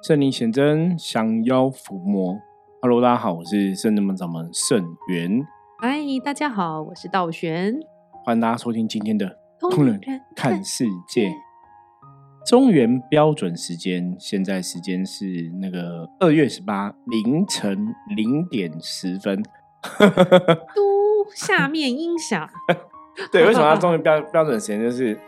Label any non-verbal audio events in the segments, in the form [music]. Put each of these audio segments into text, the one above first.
圣灵显真，降妖伏魔。Hello，大家好，我是圣人门掌门圣元。嗨，大家好，我是道玄。欢迎大家收听今天的通人看世界。中原标准时间，现在时间是那个二月十八凌晨零点十分。[laughs] 嘟，下面音响。[laughs] 对，为什么要 [laughs] 中原标标准时间？就是，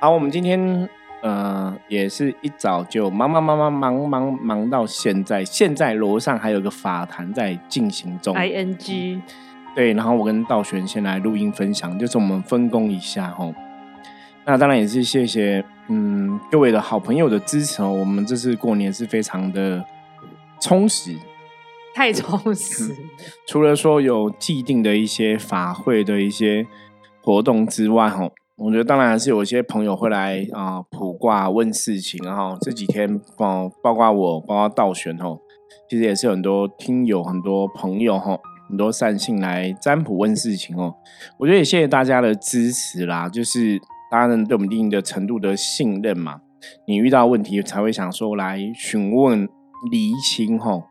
好，我们今天呃也是一早就忙忙忙忙忙忙忙到现在，现在楼上还有个法坛在进行中。I N G，对，然后我跟道玄先来录音分享，就是我们分工一下吼。那当然也是谢谢嗯各位的好朋友的支持哦。我们这次过年是非常的充实，太充实。除了说有既定的一些法会的一些活动之外，吼，我觉得当然还是有一些朋友会来啊、卜卦问事情，哈这几天包包括我，包括道玄吼，其实也是很多听友、很多朋友吼，很多善信来占卜问事情哦。我觉得也谢谢大家的支持啦，就是大家能对我们一定的程度的信任嘛，你遇到问题才会想说来询问厘清吼。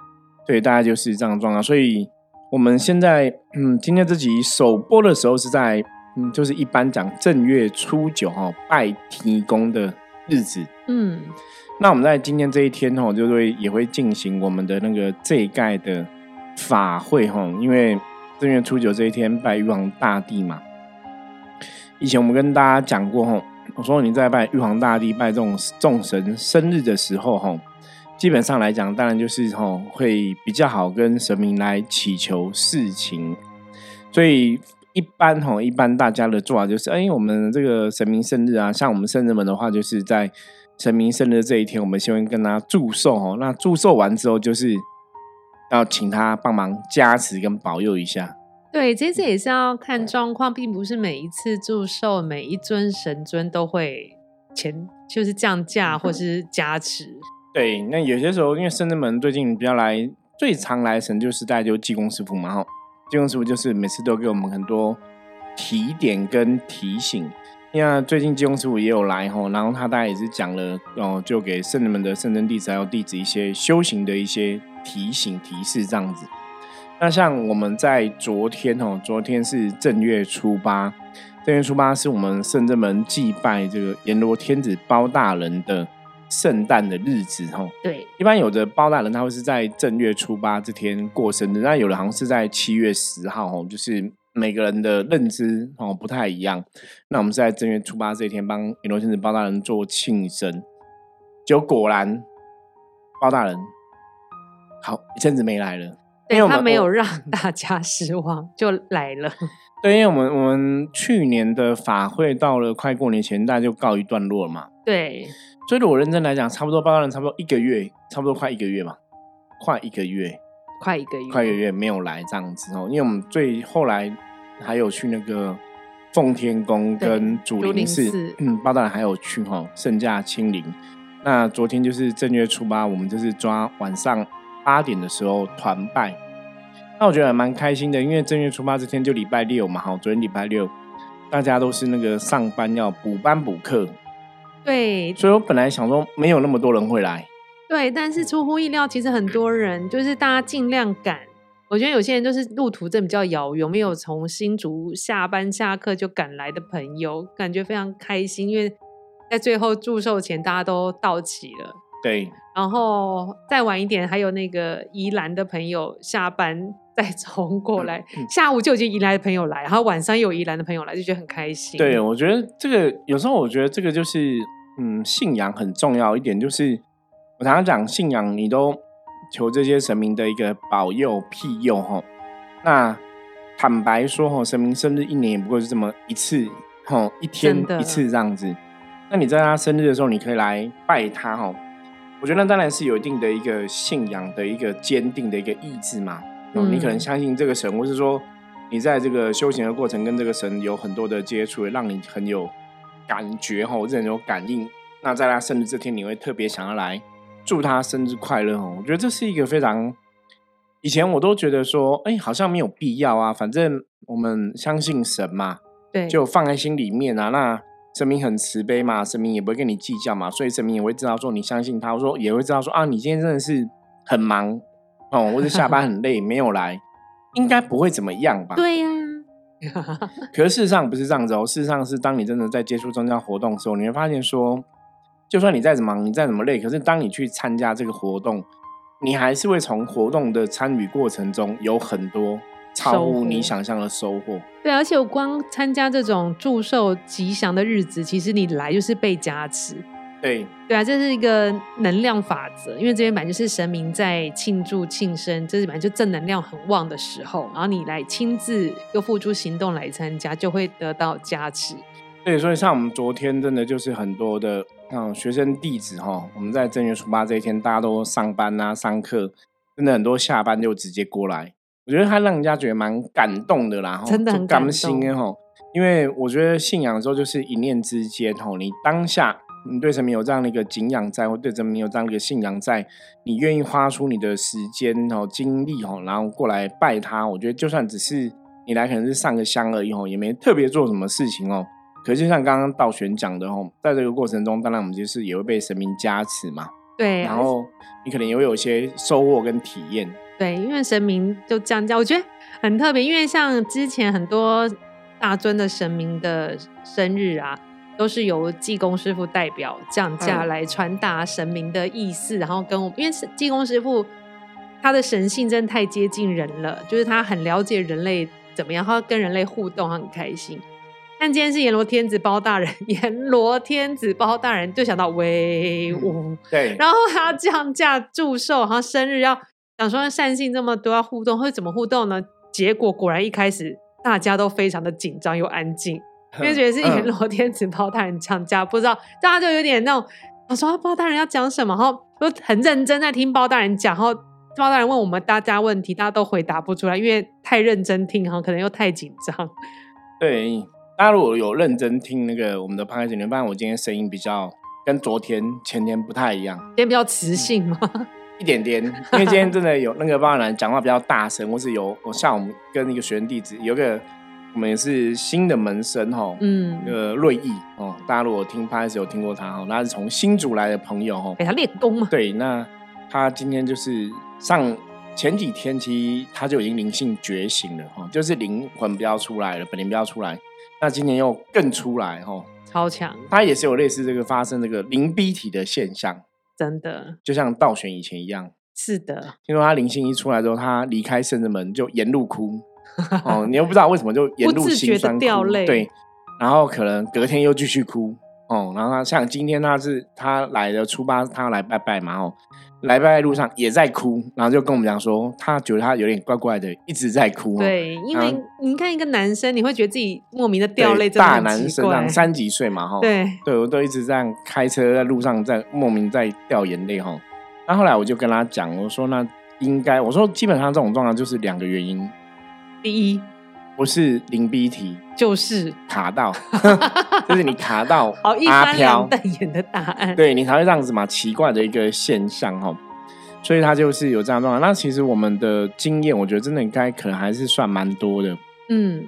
对，大概就是这样状况。所以我们现在，嗯，今天这集首播的时候是在，嗯，就是一般讲正月初九哈、哦，拜天公的日子。嗯，那我们在今天这一天哈、哦，就会也会进行我们的那个这一盖的法会哈、哦，因为正月初九这一天拜玉皇大帝嘛。以前我们跟大家讲过哈、哦，我说你在拜玉皇大帝、拜这种众神生日的时候哈、哦。基本上来讲，当然就是吼、会比较好跟神明来祈求事情，所以一般吼、一般大家的做法就是，哎，我们这个神明生日啊，像我们圣人们的话，就是在神明生日这一天，我们先会跟他祝寿哦。那祝寿完之后，就是要请他帮忙加持跟保佑一下。对，这次也是要看状况，并不是每一次祝寿每一尊神尊都会前就是降价或是加持。对，那有些时候因为圣人们最近比较来最常来神就是大家就济公师傅嘛，哈，金庸师傅就是每次都给我们很多提点跟提醒。那最近金庸师傅也有来哈，然后他大概也是讲了哦，就给圣人们的圣真弟子还有弟子一些修行的一些提醒提示这样子。那像我们在昨天哦，昨天是正月初八，正月初八是我们圣真门祭拜这个阎罗天子包大人的。圣诞的日子吼，对，一般有的包大人他会是在正月初八这天过生日，那有的好像是在七月十号哦，就是每个人的认知哦不太一样。那我们是在正月初八这一天帮阎罗先生包大人做庆生，结果果然包大人好一阵子没来了，他没有我让大家失望，就来了。[laughs] 对，因为我们我们去年的法会到了快过年前，大家就告一段落了嘛。对，所以如果认真来讲，差不多包大人差不多一个月，差不多快一个月嘛，快一个月，快一个月，快一个月没有来这样子哦。因为我们最后来还有去那个奉天宫跟祖竹林林寺寺，嗯，包大人还有去哈圣驾亲临。那昨天就是正月初八，我们就是抓晚上八点的时候团拜。那我觉得还蛮开心的，因为正月初八这天就礼拜六嘛，哈，昨天礼拜六，大家都是那个上班要补班补课，对所以我本来想说没有那么多人会来，对，但是出乎意料，其实很多人就是大家尽量赶。我觉得有些人就是路途真的比较遥远，没有从新竹下班下课就赶来的朋友，感觉非常开心，因为在最后祝寿前大家都到齐了。对，然后再晚一点，还有那个宜兰的朋友下班 [laughs] 再冲过来，嗯下午就已经宜兰的朋友来，然后晚上又有宜兰的朋友来，就觉得很开心。对，我觉得这个有时候我觉得这个就是，嗯，信仰很重要一点，就是我常常讲信仰，你都求这些神明的一个保佑庇佑哈。那坦白说哈，神明生日一年也不过是这么一次哈，一天一次这样子。那你在他生日的时候，你可以来拜他哈。我觉得那当然是有一定的一个信仰的一个坚定的一个意志嘛。哦，你可能嗯相信这个神，或是说你在这个修行的过程跟这个神有很多的接触，让你很有感觉哈，或者很有感应。那在他生日这天，你会特别想要来祝他生日快乐哦。我觉得这是一个非常，以前我都觉得说，哎，好像没有必要啊，反正我们相信神嘛，对，就放在心里面啊。那神明很慈悲嘛，神明也不会跟你计较嘛，所以神明也会知道说你相信他，我说也会知道说啊，你今天真的是很忙哦，或者下班很累没有来，[laughs] 应该不会怎么样吧？对呀。[laughs] 可是事实上不是这样子哦，事实上是当你真的在接触宗教活动的时候，你会发现说，就算你再怎么忙，你再怎么累，可是当你去参加这个活动，你还是会从活动的参与过程中有很多。超乎你想象的收获。对，而且我光参加这种祝寿吉祥的日子，其实你来就是被加持。对，对啊，这是一个能量法则。因为这边本来就是神明在庆祝庆生，这是本来就正能量很旺的时候，然后你来亲自又付出行动来参加，就会得到加持。对，所以像我们昨天真的就是很多的嗯学生弟子哈，我们在正月初八这一天，大家都上班啊上课，真的很多下班就直接过来。我觉得他让人家觉得蛮感动的啦，真的很感动哈。因为我觉得信仰的时候就是一念之间吼，你当下你对神明有这样的一个敬仰在，或对神明有这样的一个信仰在，你愿意花出你的时间哦、精力吼，然后过来拜他。我觉得就算只是你来，可能是上个香而已吼，也没特别做什么事情哦。可是就像刚刚道玄讲的哦，在这个过程中，当然我们就是也会被神明加持嘛。对，然后你可能也会有一些收获跟体验。对，因为神明就降价，我觉得很特别。因为像之前很多大尊的神明的生日啊，都是由济公师傅代表降价来传达神明的意思，然后跟我们，因为济公师傅他的神性真的太接近人了，就是他很了解人类怎么样，他跟人类互动，他很开心。但今天是阎罗天子包大人，[laughs] 阎罗天子包大人就想到威武，对，然后他降价祝寿，好像生日要。想说善信这么多要互动，会怎么互动呢？结果果然一开始大家都非常的紧张又安静，因为觉得是阎罗天子包大人讲价，不知道大家就有点那种，我说包大人要讲什么，然后都很认真在听包大人讲，然后包大人问我们大家问题，大家都回答不出来，因为太认真听，哈，可能又太紧张。对，大家如果有认真听那个我们的 p o d c 你会发现我今天声音比较跟昨天前天不太一样，今天比较磁性吗？[laughs] 一点点，因为今天真的有那个包大人讲话比较大声，或是有我像我们跟一个学生弟子，有个我们也是新的门生哈，嗯，那个瑞义哦，大家如果听 p o d 有听过他哈，他是从新竹来的朋友哈，给他练功嘛。对，那他今天就是上前几天，其实他就已经灵性觉醒了哈，就是灵魂不要出来了，本灵不要出来，那今年又更出来哈，超强。他也是有类似这个发生这个灵逼体的现象。真的，就像道玄以前一样，是的。听说他灵性一出来之后，他离开圣人门就沿路哭，[laughs] 哦，你又不知道为什么就沿路心酸掉泪，对，然后可能隔天又继续哭，哦，然后他像今天他是他来的初八，他来拜拜嘛，哦。来拜拜路上也在哭，然后就跟我们讲说，他觉得他有点怪怪的，一直在哭。对，因为你看一个男生，你会觉得自己莫名的掉泪，大男生这样三几岁嘛，哈。[laughs] 对，对我都一直这样开车在路上，在莫名在掉眼泪，哈。那后来我就跟他讲，我说那应该，我说基本上这种状况就是两个原因，第一。不是零 B 题，就是。卡到，[laughs] 就是你卡到好阿飘。瞪眼的答案，对你才会这样子嘛，奇怪的一个现象哈，所以他就是有这样状况。那其实我们的经验，我觉得真的应该可能还是算蛮多的，嗯，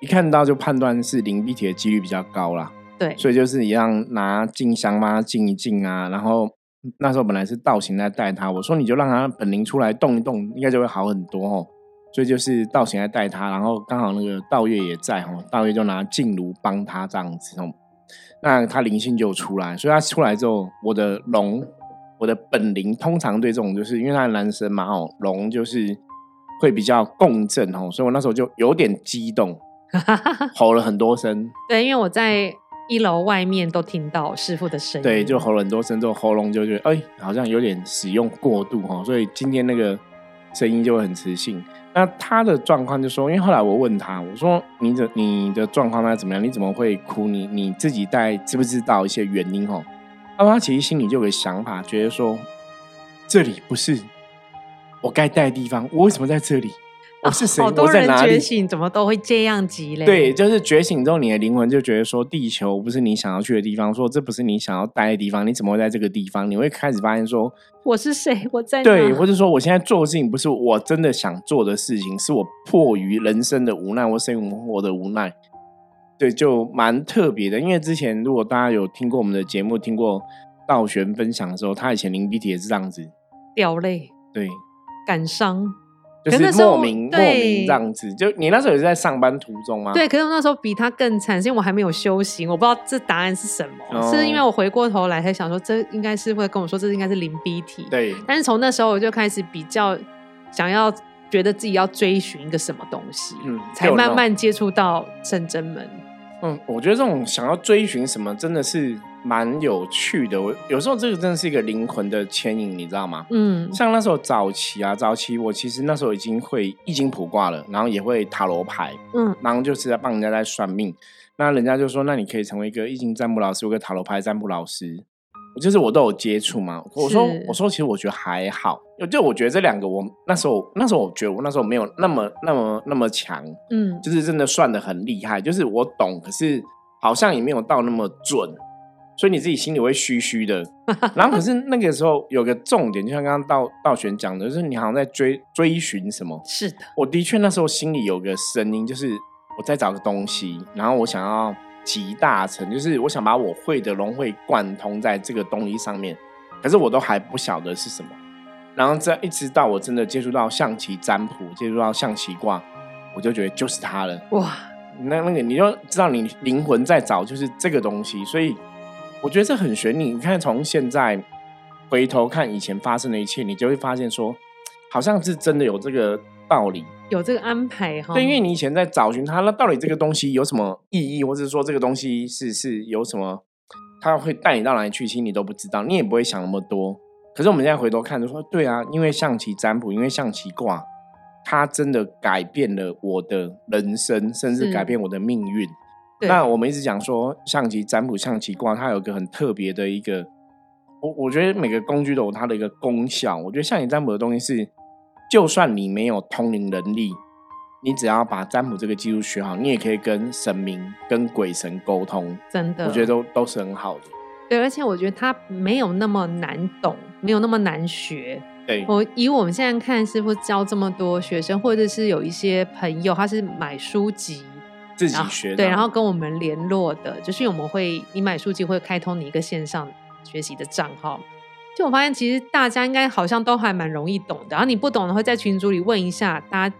一看到就判断是零 B 题的几率比较高啦，对，所以就是一样拿静香嘛静一静啊，然后那时候本来是道行在带他，我说你就让他本灵出来动一动，应该就会好很多哦。所以就是道贤在带他，然后刚好那个道月也在哦，道月就拿静炉帮他这样子哦，那他灵性就出来，所以他出来之后，我的龙，我的本灵通常对这种就是因为他是男生嘛哦，龙就是会比较共振哦，所以我那时候就有点激动，[laughs] 吼了很多声。对，因为我在一楼外面都听到师傅的声音，对，就吼了很多声之后，喉咙就觉得哎，好像有点使用过度哈，所以今天那个声音就会很磁性。那他的状况就说，因为后来我问他，我说你的你的状况那怎么样？你怎么会哭？你你自己带知不知道一些原因？哦，那他其实心里就有个想法，觉得说这里不是我该待的地方，我为什么在这里？我是谁？[laughs] 我在哪里？觉醒怎么都会这样积累？对，就是觉醒之后，你的灵魂就觉得说，地球不是你想要去的地方，说这不是你想要待的地方，你怎么会在这个地方？你会开始发现说，我是谁？我在对，或者说我现在做的事情不是我真的想做的事情，是我迫于人生的无奈，或生活的无奈。对，就蛮特别的。因为之前如果大家有听过我们的节目，听过道玄分享的时候，他以前临鼻涕也是这样子，掉泪，对，感伤。就是那时候莫名莫对名这样子。就你那时候也是在上班途中吗？对，可是我那时候比他更惨，是因为我还没有修行，我不知道这答案是什么。哦是因为我回过头来才想说，这应该是会跟我说，这应该是零 B 题。对但是从那时候我就开始比较想要觉得自己要追寻一个什么东西，嗯才慢慢接触到圣真门。嗯，我觉得这种想要追寻什么，真的是蛮有趣的。我有时候这个真的是一个灵魂的牵引，你知道吗？嗯，像那时候早期啊，早期我其实那时候已经会易经卜卦了，然后也会塔罗牌，嗯，然后就是在帮人家在算命。那人家就说，那你可以成为一个易经占卜老师，有个塔罗牌占卜老师。就是我都有接触嘛。我说我说，其实我觉得还好，就我觉得这两个我那时候那时候我觉得我那时候没有那么那么那么强，嗯，就是真的算的很厉害，就是我懂，可是好像也没有到那么准，所以你自己心里会虚虚的。然后可是那个时候有个重点，就像刚刚道道玄讲的，就是你好像在追追寻什么。是的，我的确那时候心里有个声音，就是我在找个东西，然后我想要集大成，就是我想把我会的融会贯通在这个东西上面，可是我都还不晓得是什么。然后这一直到我真的接触到象棋占卜，接触到象棋卦，我就觉得就是它了。哇，那那个你就知道你灵魂在找就是这个东西，所以我觉得这很玄。你你看从现在回头看以前发生的一切，你就会发现说，好像是真的有这个道理。有这个安排哈。对，因为你以前在找寻它，那到底这个东西有什么意义，或者说这个东西是是有什么，它会带你到哪里去，其实你都不知道，你也不会想那么多。可是我们现在回头看，就说对啊，因为象棋占卜，因为象棋卦，它真的改变了我的人生，甚至改变我的命运。对那我们一直讲说象棋占卜、象棋卦，它有一个很特别的一个，我我觉得每个工具都有它的一个功效。我觉得象棋占卜的东西是，就算你没有通灵能力，你只要把占卜这个技术学好，你也可以跟神明、跟鬼神沟通。真的，我觉得都都是很好的。对，而且我觉得它没有那么难懂，没有那么难学。对，我以我们现在看师傅教这么多学生，或者是有一些朋友，他是买书籍自己学的。对，然后跟我们联络的，就是我们会你买书籍会开通你一个线上学习的账号。就我发现，其实大家应该好像都还蛮容易懂的，然后你不懂的会在群组里问一下，大家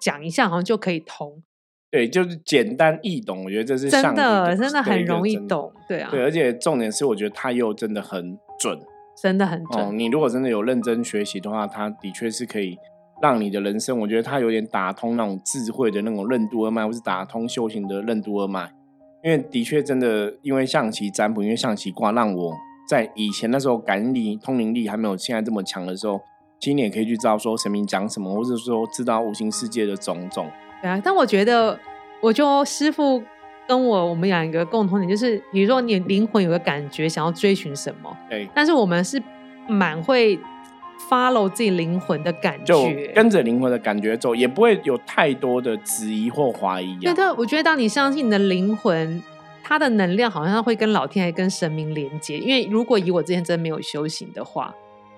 讲一下，好像就可以通。对，就是简单易懂，我觉得这是真的，真的很容易懂，对啊，对，而且重点是，我觉得它又真的很准真的很准。哦。你如果真的有认真学习的话，它的确是可以让你的人生，我觉得它有点打通那种智慧的那种任督二脉，或是打通修行的任督二脉。因为的确真的，因为象棋占卜，因为象棋卦，让我在以前那时候感应力、通灵力还没有现在这么强的时候，其实你也可以去知道说神明讲什么，或者说知道无形世界的种种。对啊，但我觉得，我就师傅跟我我们两个共同点就是，比如说你灵魂有个感觉，想要追寻什么，对，但是我们是蛮会 follow 自己灵魂的感就觉。跟着灵魂的感觉走，也不会有太多的质疑或怀疑、对，啊。但我觉得当你相信你的灵魂，它的能量好像会跟老天爷、跟神明连接。因为如果以我之前真没有修行的话，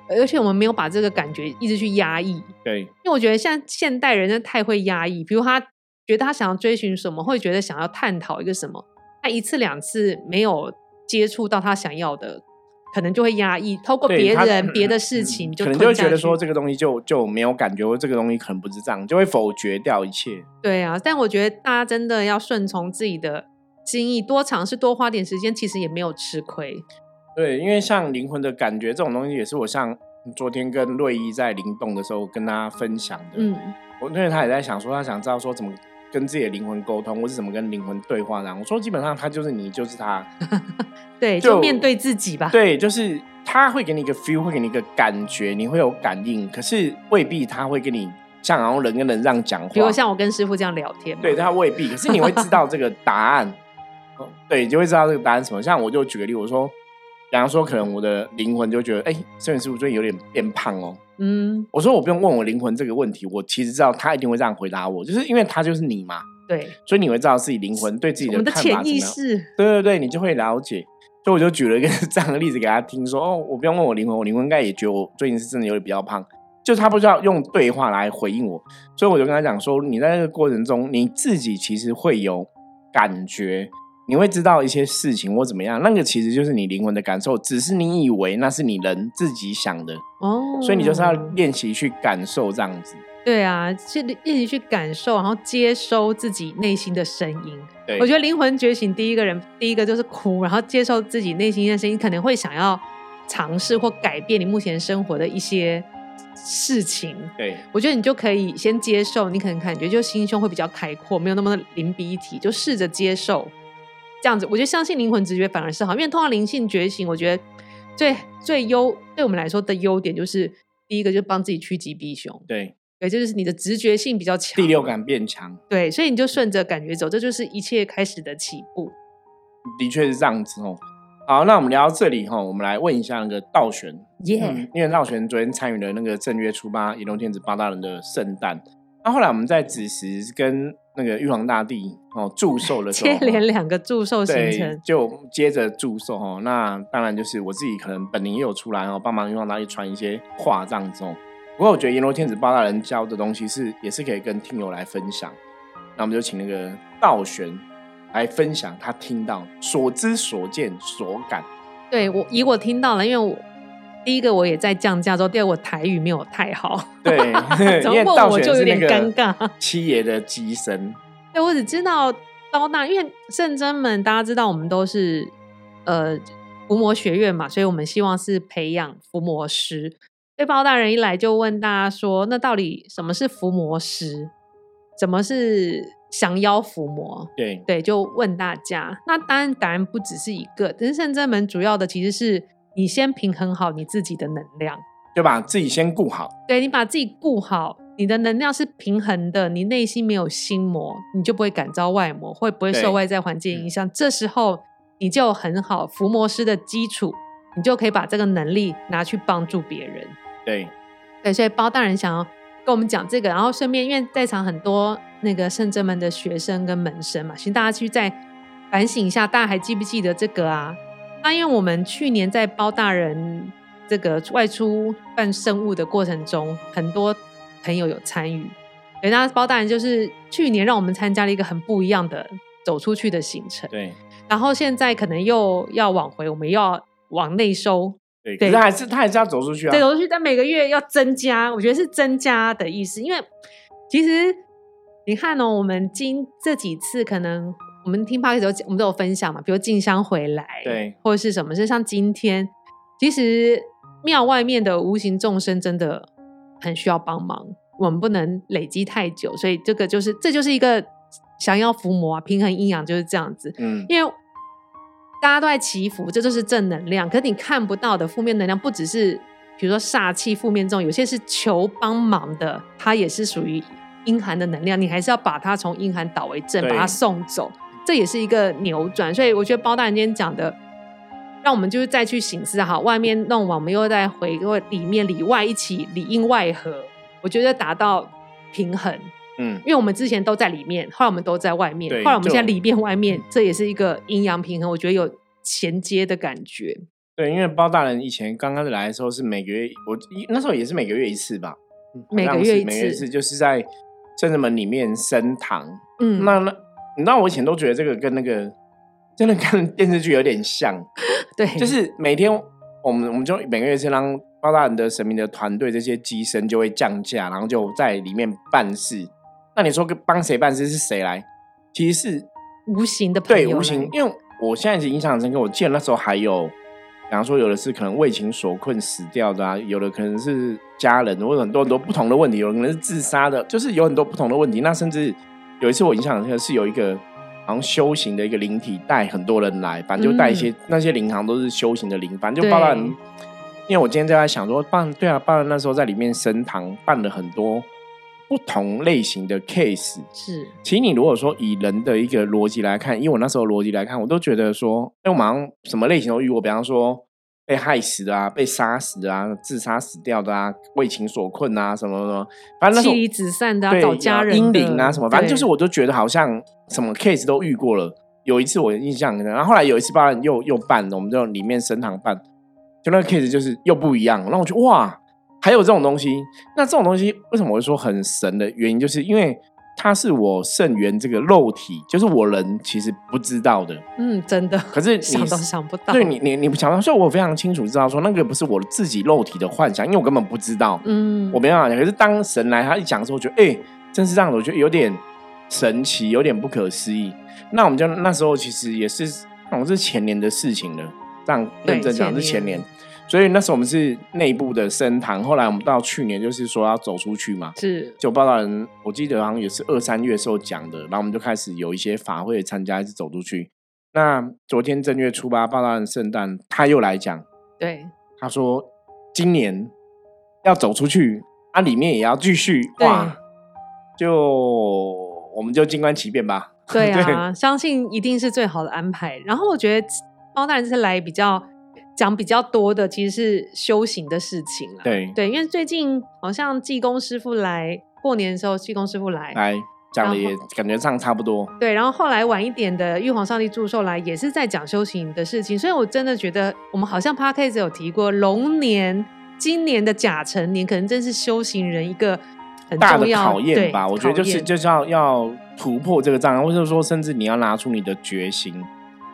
而且我们没有把这个感觉一直去压抑，对因为我觉得现在现代人真的太会压抑，比如他觉得他想要追寻什么，会觉得想要探讨一个什么，他一次两次没有接触到他想要的，可能就会压抑，透过别人、别的事情就可能就会觉得说这个东西就就没有感觉，或这个东西可能不是这样，就会否决掉一切。对啊，但我觉得大家真的要顺从自己的心意，多尝试，多花点时间，其实也没有吃亏。对，因为像灵魂的感觉这种东西，也是我像昨天跟瑞一在灵动的时候跟他分享的。嗯，我因为他也在想说，他想知道说怎么跟自己的灵魂沟通，或是怎么跟灵魂对话。然后我说，基本上他就是你，就是他。[laughs] 对，就就面对自己吧。对，就是他会给你一个 feel，会给你一个感觉，你会有感应，可是未必他会跟你像然后人跟人这样讲话。比如像我跟师傅这样聊天，对，他未必，可是你会知道这个答案。[laughs] 哦对，就会知道这个答案什么。像我就举个例，我说，比方说，可能我的灵魂就觉得，哎、摄影师傅最近有点变胖哦。嗯，我说我不用问我灵魂这个问题，我其实知道他一定会这样回答我，就是因为他就是你嘛，对，所以你会知道自己灵魂对自己的看法怎么潜意样。识，对对对，你就会了解。所以我就举了一个 [laughs] 这样的例子给他听，说哦，我不用问我灵魂，我灵魂应该也觉得我最近是真的有点比较胖，就他不知道用对话来回应我，所以我就跟他讲说，你在这个过程中，你自己其实会有感觉，你会知道一些事情或怎么样，那个其实就是你灵魂的感受，只是你以为那是你人自己想的哦，所以你就是要练习去感受这样子。对啊，去练习去感受，然后接收自己内心的声音。对，我觉得灵魂觉醒第一个人，第一个就是哭，然后接受自己内心的声音，可能会想要尝试或改变你目前生活的一些事情。对，我觉得你就可以先接受，你可能感觉就心胸会比较开阔，没有那么临鼻一体，就试着接受这样子。我觉得相信灵魂直觉反而是好，因为通常灵性觉醒，我觉得最最优对我们来说的优点就是第一个就是帮自己趋吉避凶。对。对，这就是你的直觉性比较强，第六感变强。对，所以你就顺着感觉走，这就是一切开始的起步。的确是这样子哦。好，那我们聊到这里哈，我们来问一下那个道玄，耶，因为道玄昨天参与了那个正月初八，移动天子八大人的圣诞。那后来我们在子时跟那个玉皇大帝哦祝寿的时候，接连两个祝寿行程，就接着祝寿哦。那当然就是我自己可能本灵也有出来哦，帮忙玉皇大帝传一些话这样子哦。不过我觉得阎罗天子八大人教的东西是也是可以跟听友来分享，那我们就请那个道玄来分享他听到所知所见所感。对我以我听到了，因为我第一个我也在降价之后，第二我台语没有太好，对，[laughs] 因为道玄就有点尴尬。七爷的机身，对我只知道包大，因为圣真们大家知道我们都是呃伏魔学院嘛，所以我们希望是培养伏魔师。被包大人一来就问大家说：“那到底什么是伏魔师？怎么是降妖伏魔？”对对，就问大家。那当然答案不只是一个，但是圣真门主要的其实是你先平衡好你自己的能量，就把自己先顾好。对你把自己顾好，你的能量是平衡的，你内心没有心魔，你就不会感召外魔，会不会受外在环境影响？这时候你就很好伏魔师的基础，你就可以把这个能力拿去帮助别人。对，对，所以包大人想要跟我们讲这个，然后顺便因为在场很多那个圣真门的学生跟门生嘛，请大家去再反省一下，大家还记不记得这个啊？那因为我们去年在包大人这个外出办圣物的过程中，很多朋友有参与，对，那包大人就是去年让我们参加了一个很不一样的走出去的行程，对，然后现在可能又要往回，我们要往内收。对，可是还是他还是要走出去啊，走出去，但每个月要增加，我觉得是增加的意思。因为其实你看哦，我们今这几次可能我们听 p o d 我们都有分享嘛，比如进香回来，对，或者是什么，是像今天，其实庙外面的无形众生真的很需要帮忙，我们不能累积太久，所以这个就是这就是一个降妖伏魔啊，平衡阴阳就是这样子，嗯，因为。大家都在祈福，这就是正能量。可是你看不到的负面能量，不只是比如说煞气、负面这种，有些是求帮忙的，它也是属于阴寒的能量。你还是要把它从阴寒导为正，把它送走，这也是一个扭转。所以我觉得包大人今天讲的，让我们就是再去醒思哈，外面弄完，我们又再回过里面里外一起里应外合，我觉得达到平衡。嗯，因为我们之前都在里面，后来我们都在外面，后来我们现在里面外面，这也是一个阴阳平衡，我觉得有衔接的感觉。对，因为包大人以前刚开始来的时候是每个月，我那时候也是每个月一次吧，每个月一次，就是在圣人门里面升堂。嗯，那那你知道我以前都觉得这个跟那个真的跟电视剧有点像，[laughs] 对，就是每天我们我们就每个月是让包大人的神明的团队这些机身就会降价，然后就在里面办事。那你说帮谁办事是谁来？其实是无形的对，无形。因为我现在是印象很深刻，我记得那时候还有，比方说有的是可能为情所困死掉的啊，有的可能是家人，或者很多很多不同的问题，有可能是自杀的，就是有很多不同的问题。那甚至有一次我印象很深刻，是有一个好像修行的一个灵体带很多人来，反正就带一些那些灵堂都是修行的灵，反正就包含。因为我今天就在想说，办对啊，办那时候在里面升堂办了很多。不同类型的 case 是，其实你如果说以人的一个逻辑来看，因为我那时候逻辑来看，我都觉得说，哎，我马上什么类型都遇过，比方说被害死的啊，被杀死的啊，自杀死掉的啊，为情所困啊，什么什么，反正妻离子散的，啊找家人阴灵啊，什么，反正就是我都觉得好像什么 case 都遇过了。有一次我印象，然后后来有一次办又又办了，我们就里面升堂办，就那个 case 就是又不一样，让我觉得哇。还有这种东西，那这种东西为什么会说很神的原因，就是因为它是我肾元这个肉体，就是我人其实不知道的。嗯，真的。可是想都想不到。对你，你你不想到，所以我非常清楚知道说，那个不是我自己肉体的幻想，因为我根本不知道。嗯，我没办法讲。可是当神来，他一讲的时候，我觉得，哎，真是这样的，我觉得有点神奇，有点不可思议。那我们就那时候其实也是，好像是前年的事情了。这样认真讲是前年。所以那时候我们是内部的升堂，后来我们到去年就是说要走出去嘛，是就报道人，我记得好像也是二三月时候讲的，然后我们就开始有一些法会参加，一直走出去。那昨天正月初八报道人圣诞，他又来讲，对，他说今年要走出去，啊，里面也要继续哇，就我们就静观其变吧。对啊，[laughs] 相信一定是最好的安排。然后我觉得包大人这次来比较。讲比较多的其实是修行的事情了。对对，因为最近好像济公师傅来过年的时候，济公师傅来来讲的也感觉上差不多。对，然后后来晚一点的玉皇上帝祝寿来，也是在讲修行的事情。所以我真的觉得，我们好像 p a r k a s 有提过，龙年今年的甲辰年，可能真是修行人一个很大的考验吧。我觉得就是就是要要突破这个障碍，或者说甚至你要拿出你的决心。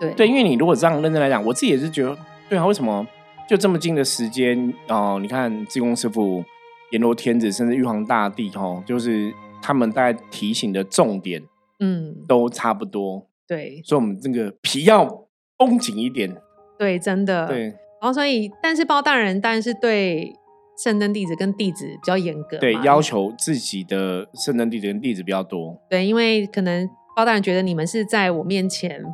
对对，因为你如果这样认真来讲，我自己也是觉得。对啊，为什么就这么近的时间哦？你看，济公师傅、阎罗天子，甚至玉皇大帝，哦，就是他们大概提醒的重点，嗯，都差不多。对，所以我们这个皮要绷紧一点。对，真的。对。然后，所以，但是包大人，当然是对圣灯弟子跟弟子比较严格，对，要求自己的圣灯弟子跟弟子比较多。对，因为可能包大人觉得你们是在我面前。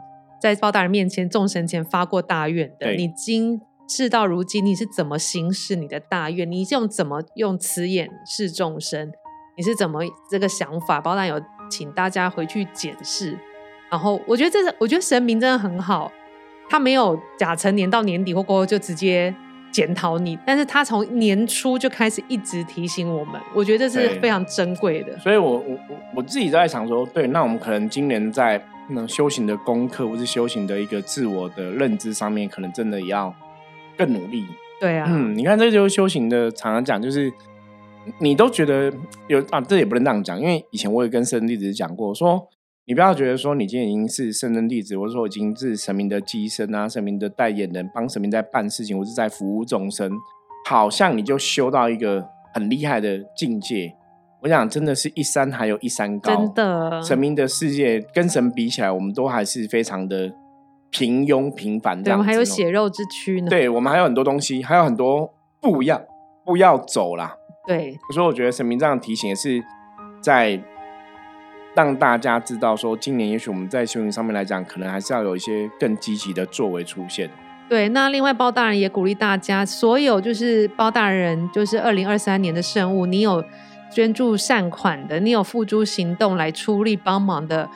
在包大人面前、众神前发过大愿的，你今事到如今，你是怎么行使你的大愿？你用怎么用慈眼视众生？你是怎么这个想法？包大人有请大家回去检视。然后我觉得这是，我觉得神明真的很好，他没有假成年到年底或过后就直接检讨你，但是他从年初就开始一直提醒我们，我觉得这是非常珍贵的。所以我我我我自己在想说，对，那我们可能今年在。那修行的功课，或是修行的一个自我的认知上面，可能真的要更努力。对啊，嗯，你看，这就是修行的，常常讲，就是你都觉得有啊，这也不能这样讲，因为以前我也跟圣人弟子讲过，说你不要觉得说你今天已经是圣人弟子，或者说已经是神明的机身啊，神明的代言人，帮神明在办事情，或是在服务众生，好像你就修到一个很厉害的境界。我想，真的是一山还有一山高。真的，神明的世界跟神比起来，我们都还是非常的平庸平凡。对，我们还有血肉之躯呢。对，我们还有很多东西，还有很多步要不要走啦。对，所以我觉得神明这样提醒，也是在让大家知道，说今年也许我们在修行上面来讲，可能还是要有一些更积极的作为出现。对，那另外包大人也鼓励大家，所有就是包大人，就是二零二三年的圣物，你有。捐助善款的，你有付诸行动来出力帮忙的，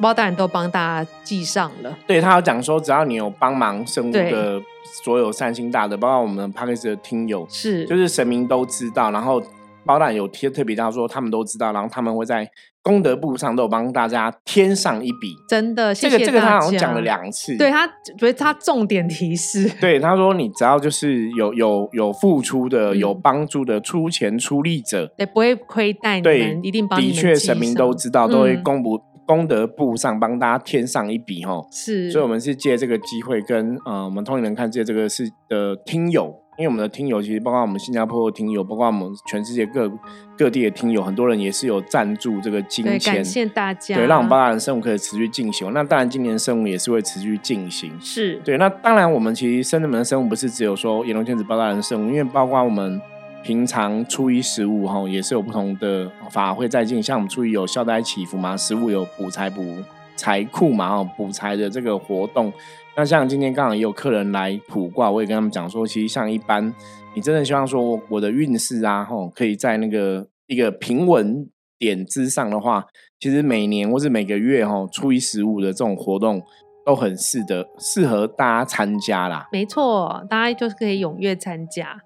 包大人都帮大家记上了。对他有讲说，只要你有帮忙生物的所有善心大的，包括我们 p a r k e s 的听友，是就是神明都知道，然后。包大人有贴特别到说，他们都知道，然后他们会在功德簿上都有帮大家添上一笔。真的，这个这个他好像讲了两次。对他，觉得他重点提示。[laughs] 对他说，你只要就是有有有付出的、有帮助的、出钱出力者，对，不会亏待你们，一定帮。的确，神明都知道，都会公布功德簿上帮大家添上一笔哈。是，所以我们是借这个机会跟呃，我们通灵人看借这个是的听友。因为我们的听友其实包括我们新加坡的听友，包括我们全世界各各地的听友，很多人也是有赞助这个金钱，感谢大家，对，让我们八大人生物可以持续进行。那当然，今年生物也是会持续进行，是对。那当然，我们其实深圳门的生物不是只有说炎龙天子八大人生物，因为包括我们平常初一十五哈，也是有不同的法会在进，像我们初一有消灾祈福嘛，十五有补财补财库嘛，哦，补财的这个活动。那像今天刚好也有客人来卜卦，我也跟他们讲说，其实像一般，你真的希望说我的运势啊，吼，可以在那个一个平稳点之上的话，其实每年或是每个月，吼，初一十五的这种活动都很适得适合大家参加啦。没错，大家就是可以踊跃参加。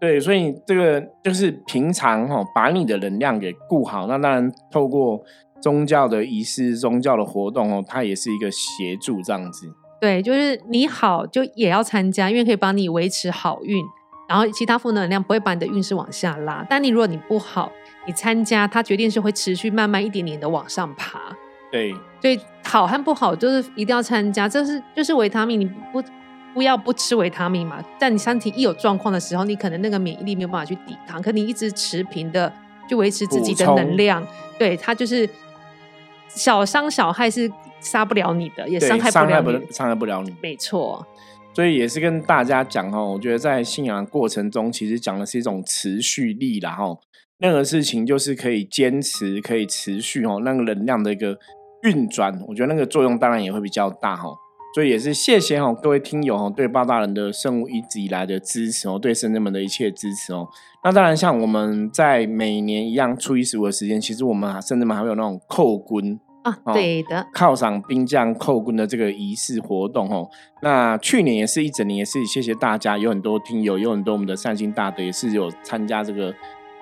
对，所以这个就是平常哈，把你的能量给顾好。那当然，透过宗教的仪式、宗教的活动哦，它也是一个协助这样子。对，就是你好，就也要参加，因为可以帮你维持好运。然后其他负能量不会把你的运势往下拉。但你如果你不好，你参加，它决定是会持续慢慢一点点的往上爬。对，所以好和不好就是一定要参加，这是就是维他命，你不不要不吃维他命嘛。但你身体一有状况的时候，你可能那个免疫力没有办法去抵抗，可你一直持平的去维持自己的能量，对它就是小伤小害是杀不了你的，也伤害不了你，伤害不了你，没错。所以也是跟大家讲哦，我觉得在信仰过程中，其实讲的是一种持续力啦哈。任何事情就是可以坚持，可以持续哦，那个能量的一个。运转，我觉得那个作用当然也会比较大哈，所以也是谢谢哈各位听友哈对八大人的圣物一直以来的支持哦，对圣人们的一切支持哦。那当然像我们在每年一样初一十五的时间，其实我们甚至们还会有那种扣棍啊，对的，犒赏兵将扣棍的这个仪式活动哦。那去年也是一整年，也是谢谢大家，有很多听友，有很多我们的善心大德也是有参加这个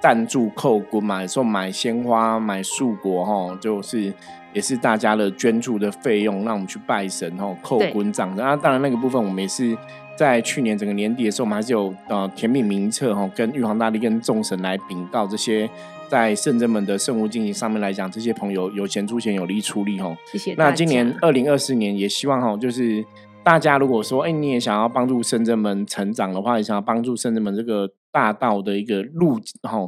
赞助扣棍嘛，有时候买鲜花、买树果哈，就是。也是大家的捐助的费用，让我们去拜神哦，扣滚账。那当然那个部分，我们也是在去年整个年底的时候，我们还是有呃甜品名册哈，跟玉皇大帝跟众神来禀告这些在圣真门的圣物进行上面来讲，这些朋友有钱出钱，有力出力哈。谢谢。那今年二零二四年也希望哈，就是大家如果说哎你也想要帮助圣真门成长的话，也想要帮助圣真门这个大道的一个路哈。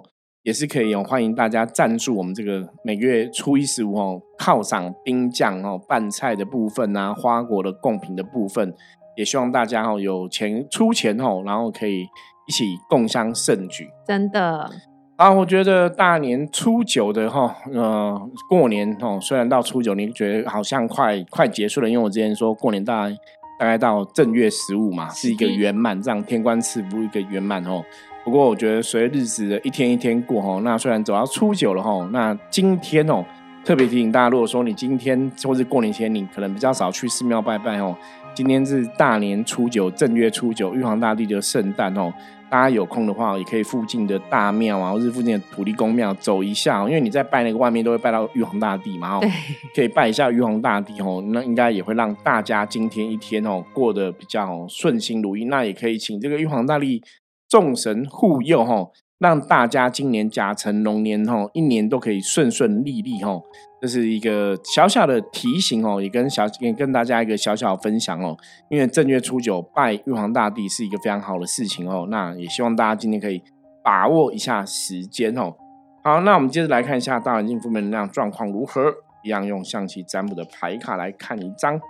也是可以哦，欢迎大家赞助我们这个每个月初一十五哦，犒赏兵将哦，拌菜的部分啊，花果的贡品的部分，也希望大家哦有钱出钱哦，然后可以一起共襄盛举。真的啊，我觉得大年初九的哈，呃，过年哦，虽然到初九你觉得好像快快结束了，因为我之前说过年大概大概到正月十五嘛，是一个圆满，这样天官赐福一个圆满哦。不过我觉得随着日子的一天一天过哈，那虽然走到初九了哈，那今天哦，特别提醒大家，如果说你今天或是过年前你可能比较少去寺庙拜拜哦，今天是大年初九，正月初九，玉皇大帝的圣诞哦，大家有空的话也可以附近的大庙啊，或是附近的土地公庙走一下，因为你在拜那个外面都会拜到玉皇大帝嘛，哦，可以拜一下玉皇大帝哦，那应该也会让大家今天一天哦过得比较顺心如意，那也可以请这个玉皇大帝。众神护佑哈，让大家今年甲辰龙年哈，一年都可以顺顺利利哈。这是一个小小的提醒哦，也跟小也跟大家一个小小分享哦。因为正月初九拜玉皇大帝是一个非常好的事情哦，那也希望大家今天可以把握一下时间哦。好，那我们接着来看一下大环境负面能量状况如何，一样用象棋占卜的牌卡来看一张。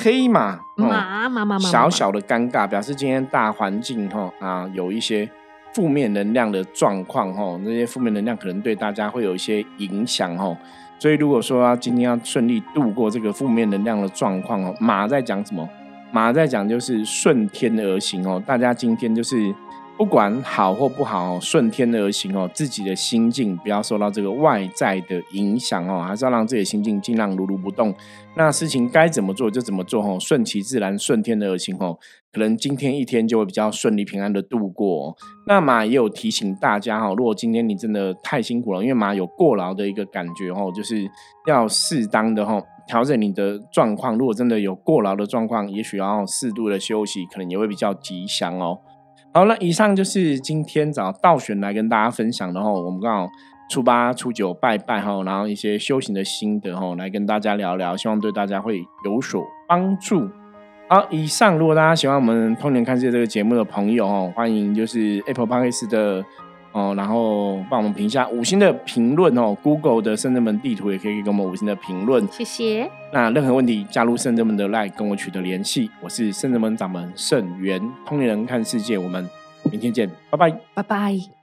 黑马，马马马马，小小的尴尬，表示今天大环境哈啊有一些负面能量的状况哈，那些负面能量可能对大家会有一些影响哈，所以如果说今天要顺利度过这个负面能量的状况哦，马在讲什么？马在讲就是顺天而行哦，大家今天就是。不管好或不好，顺天而行哦，自己的心境不要受到这个外在的影响哦，还是要让自己的心境尽量如如不动。那事情该怎么做就怎么做哦，顺其自然，顺天而行哦，可能今天一天就会比较顺利平安的度过。那马也有提醒大家哈，如果今天你真的太辛苦了，因为马有过劳的一个感觉哦，就是要适当的哈调整你的状况。如果真的有过劳的状况，也许要适度的休息，可能也会比较吉祥哦。好了，以上就是今天找道玄来跟大家分享的哈。我们刚好初八、初九拜拜哈，然后一些修行的心得哈，来跟大家聊聊，希望对大家会有所帮助。好，以上如果大家喜欢我们《通年看世界》这个节目的朋友哦，欢迎就是 Apple Podcast 的。哦，然后帮我们评一下五星的评论哦。Google 的圣人门地图也可以给我们五星的评论，谢谢。那任何问题加入圣人门的 Line 跟我取得联系。我是圣人门掌门圣元，通灵人看世界，我们明天见，拜拜，拜拜。